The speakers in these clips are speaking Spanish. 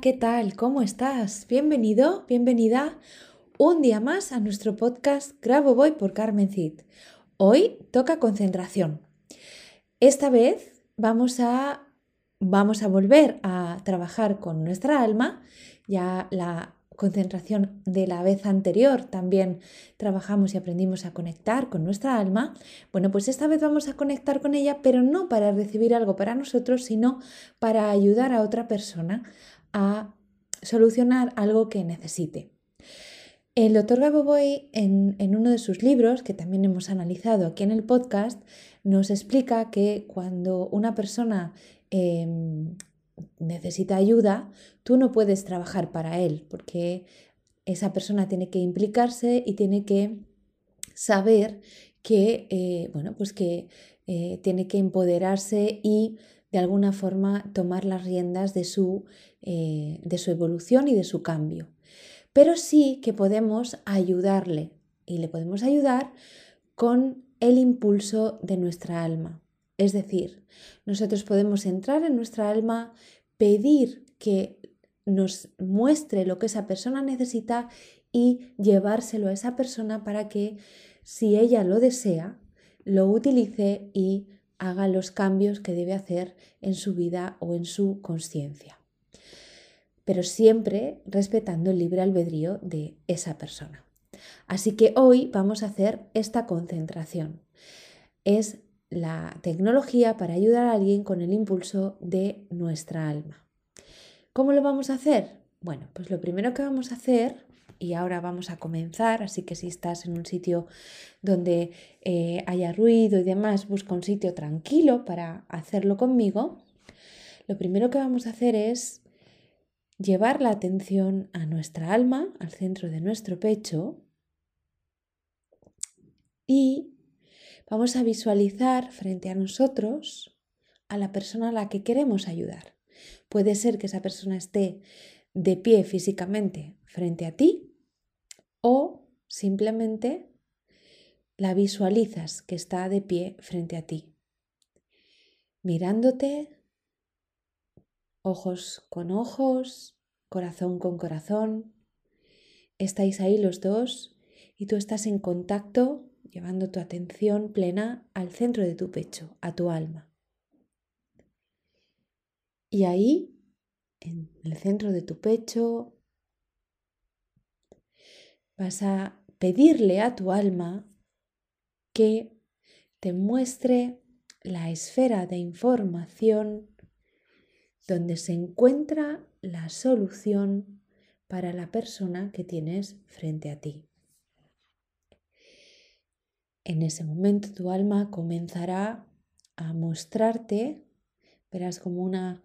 ¿Qué tal? ¿Cómo estás? Bienvenido, bienvenida un día más a nuestro podcast Grabo Voy por Carmen Cid. Hoy toca concentración. Esta vez vamos a, vamos a volver a trabajar con nuestra alma. Ya la concentración de la vez anterior también trabajamos y aprendimos a conectar con nuestra alma, bueno, pues esta vez vamos a conectar con ella, pero no para recibir algo para nosotros, sino para ayudar a otra persona a solucionar algo que necesite. El doctor Gaboboy, en, en uno de sus libros, que también hemos analizado aquí en el podcast, nos explica que cuando una persona em, necesita ayuda, tú no puedes trabajar para él, porque esa persona tiene que implicarse y tiene que saber que, eh, bueno, pues que eh, tiene que empoderarse y de alguna forma tomar las riendas de su, eh, de su evolución y de su cambio. Pero sí que podemos ayudarle y le podemos ayudar con el impulso de nuestra alma. Es decir, nosotros podemos entrar en nuestra alma, pedir que nos muestre lo que esa persona necesita y llevárselo a esa persona para que, si ella lo desea, lo utilice y haga los cambios que debe hacer en su vida o en su conciencia. Pero siempre respetando el libre albedrío de esa persona. Así que hoy vamos a hacer esta concentración. Es la tecnología para ayudar a alguien con el impulso de nuestra alma. ¿Cómo lo vamos a hacer? Bueno, pues lo primero que vamos a hacer, y ahora vamos a comenzar, así que si estás en un sitio donde eh, haya ruido y demás, busca un sitio tranquilo para hacerlo conmigo. Lo primero que vamos a hacer es llevar la atención a nuestra alma, al centro de nuestro pecho, y Vamos a visualizar frente a nosotros a la persona a la que queremos ayudar. Puede ser que esa persona esté de pie físicamente frente a ti o simplemente la visualizas que está de pie frente a ti, mirándote, ojos con ojos, corazón con corazón. Estáis ahí los dos y tú estás en contacto llevando tu atención plena al centro de tu pecho, a tu alma. Y ahí, en el centro de tu pecho, vas a pedirle a tu alma que te muestre la esfera de información donde se encuentra la solución para la persona que tienes frente a ti. En ese momento tu alma comenzará a mostrarte, verás como una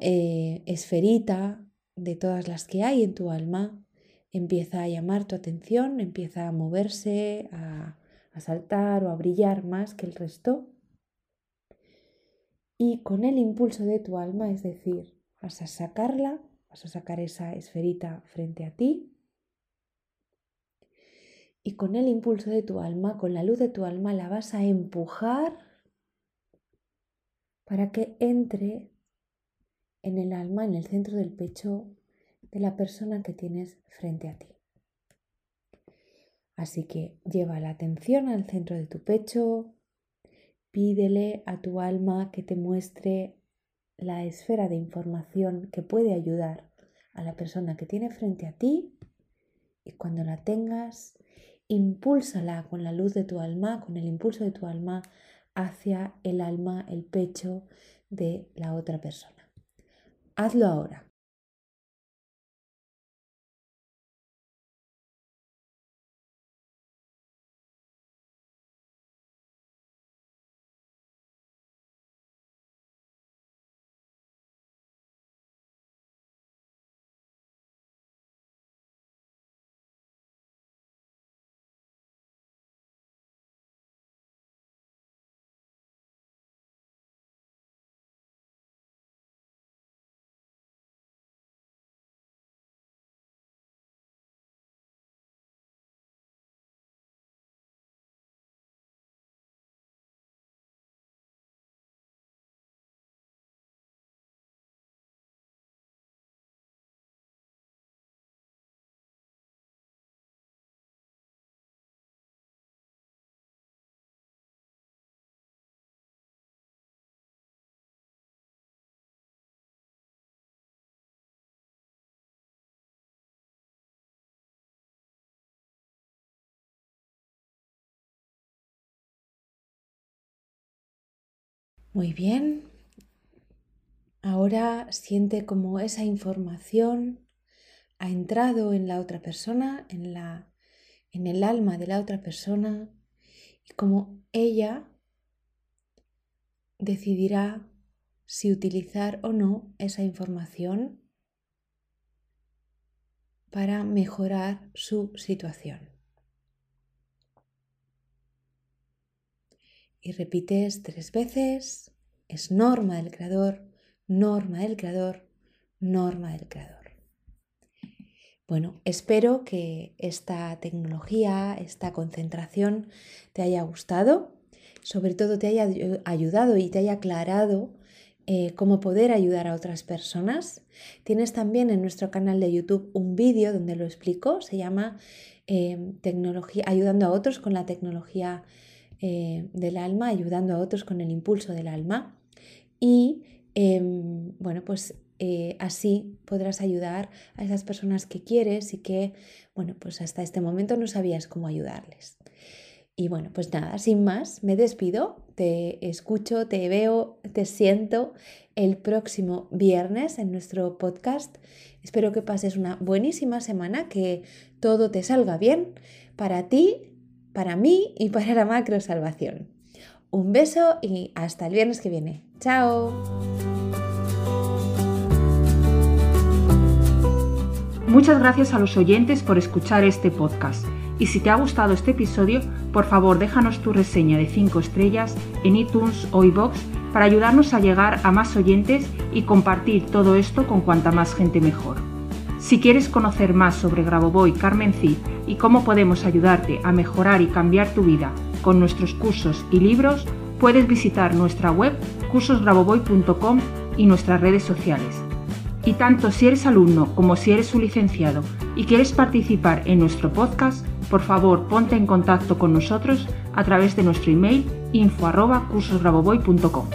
eh, esferita de todas las que hay en tu alma, empieza a llamar tu atención, empieza a moverse, a, a saltar o a brillar más que el resto. Y con el impulso de tu alma, es decir, vas a sacarla, vas a sacar esa esferita frente a ti y con el impulso de tu alma, con la luz de tu alma, la vas a empujar para que entre en el alma, en el centro del pecho de la persona que tienes frente a ti. Así que lleva la atención al centro de tu pecho, pídele a tu alma que te muestre la esfera de información que puede ayudar a la persona que tiene frente a ti y cuando la tengas, impúlsala con la luz de tu alma, con el impulso de tu alma hacia el alma, el pecho de la otra persona. Hazlo ahora. Muy bien. Ahora siente como esa información ha entrado en la otra persona, en, la, en el alma de la otra persona, y como ella decidirá si utilizar o no esa información para mejorar su situación. Y repites tres veces, es norma del creador, norma del creador, norma del creador. Bueno, espero que esta tecnología, esta concentración te haya gustado, sobre todo te haya ayudado y te haya aclarado eh, cómo poder ayudar a otras personas. Tienes también en nuestro canal de YouTube un vídeo donde lo explico, se llama eh, tecnología, ayudando a otros con la tecnología eh, del alma, ayudando a otros con el impulso del alma. Y em, bueno, pues eh, así podrás ayudar a esas personas que quieres y que, bueno, pues hasta este momento no sabías cómo ayudarles. Y bueno, pues nada, sin más, me despido, te escucho, te veo, te siento el próximo viernes en nuestro podcast. Espero que pases una buenísima semana, que todo te salga bien para ti para mí y para la macro salvación. Un beso y hasta el viernes que viene. ¡Chao! Muchas gracias a los oyentes por escuchar este podcast. Y si te ha gustado este episodio, por favor déjanos tu reseña de 5 estrellas en iTunes o iBox para ayudarnos a llegar a más oyentes y compartir todo esto con cuanta más gente mejor. Si quieres conocer más sobre Grabovoi Carmen Cid y cómo podemos ayudarte a mejorar y cambiar tu vida con nuestros cursos y libros, puedes visitar nuestra web cursosgrabovoy.com y nuestras redes sociales. Y tanto si eres alumno como si eres un licenciado y quieres participar en nuestro podcast, por favor ponte en contacto con nosotros a través de nuestro email info@cursosgrabovoy.com.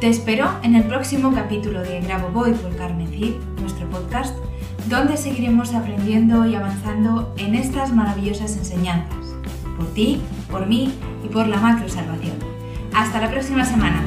Te espero en el próximo capítulo de Grabovoi por Carmen Cid, nuestro podcast donde seguiremos aprendiendo y avanzando en estas maravillosas enseñanzas, por ti, por mí y por la macro salvación. Hasta la próxima semana.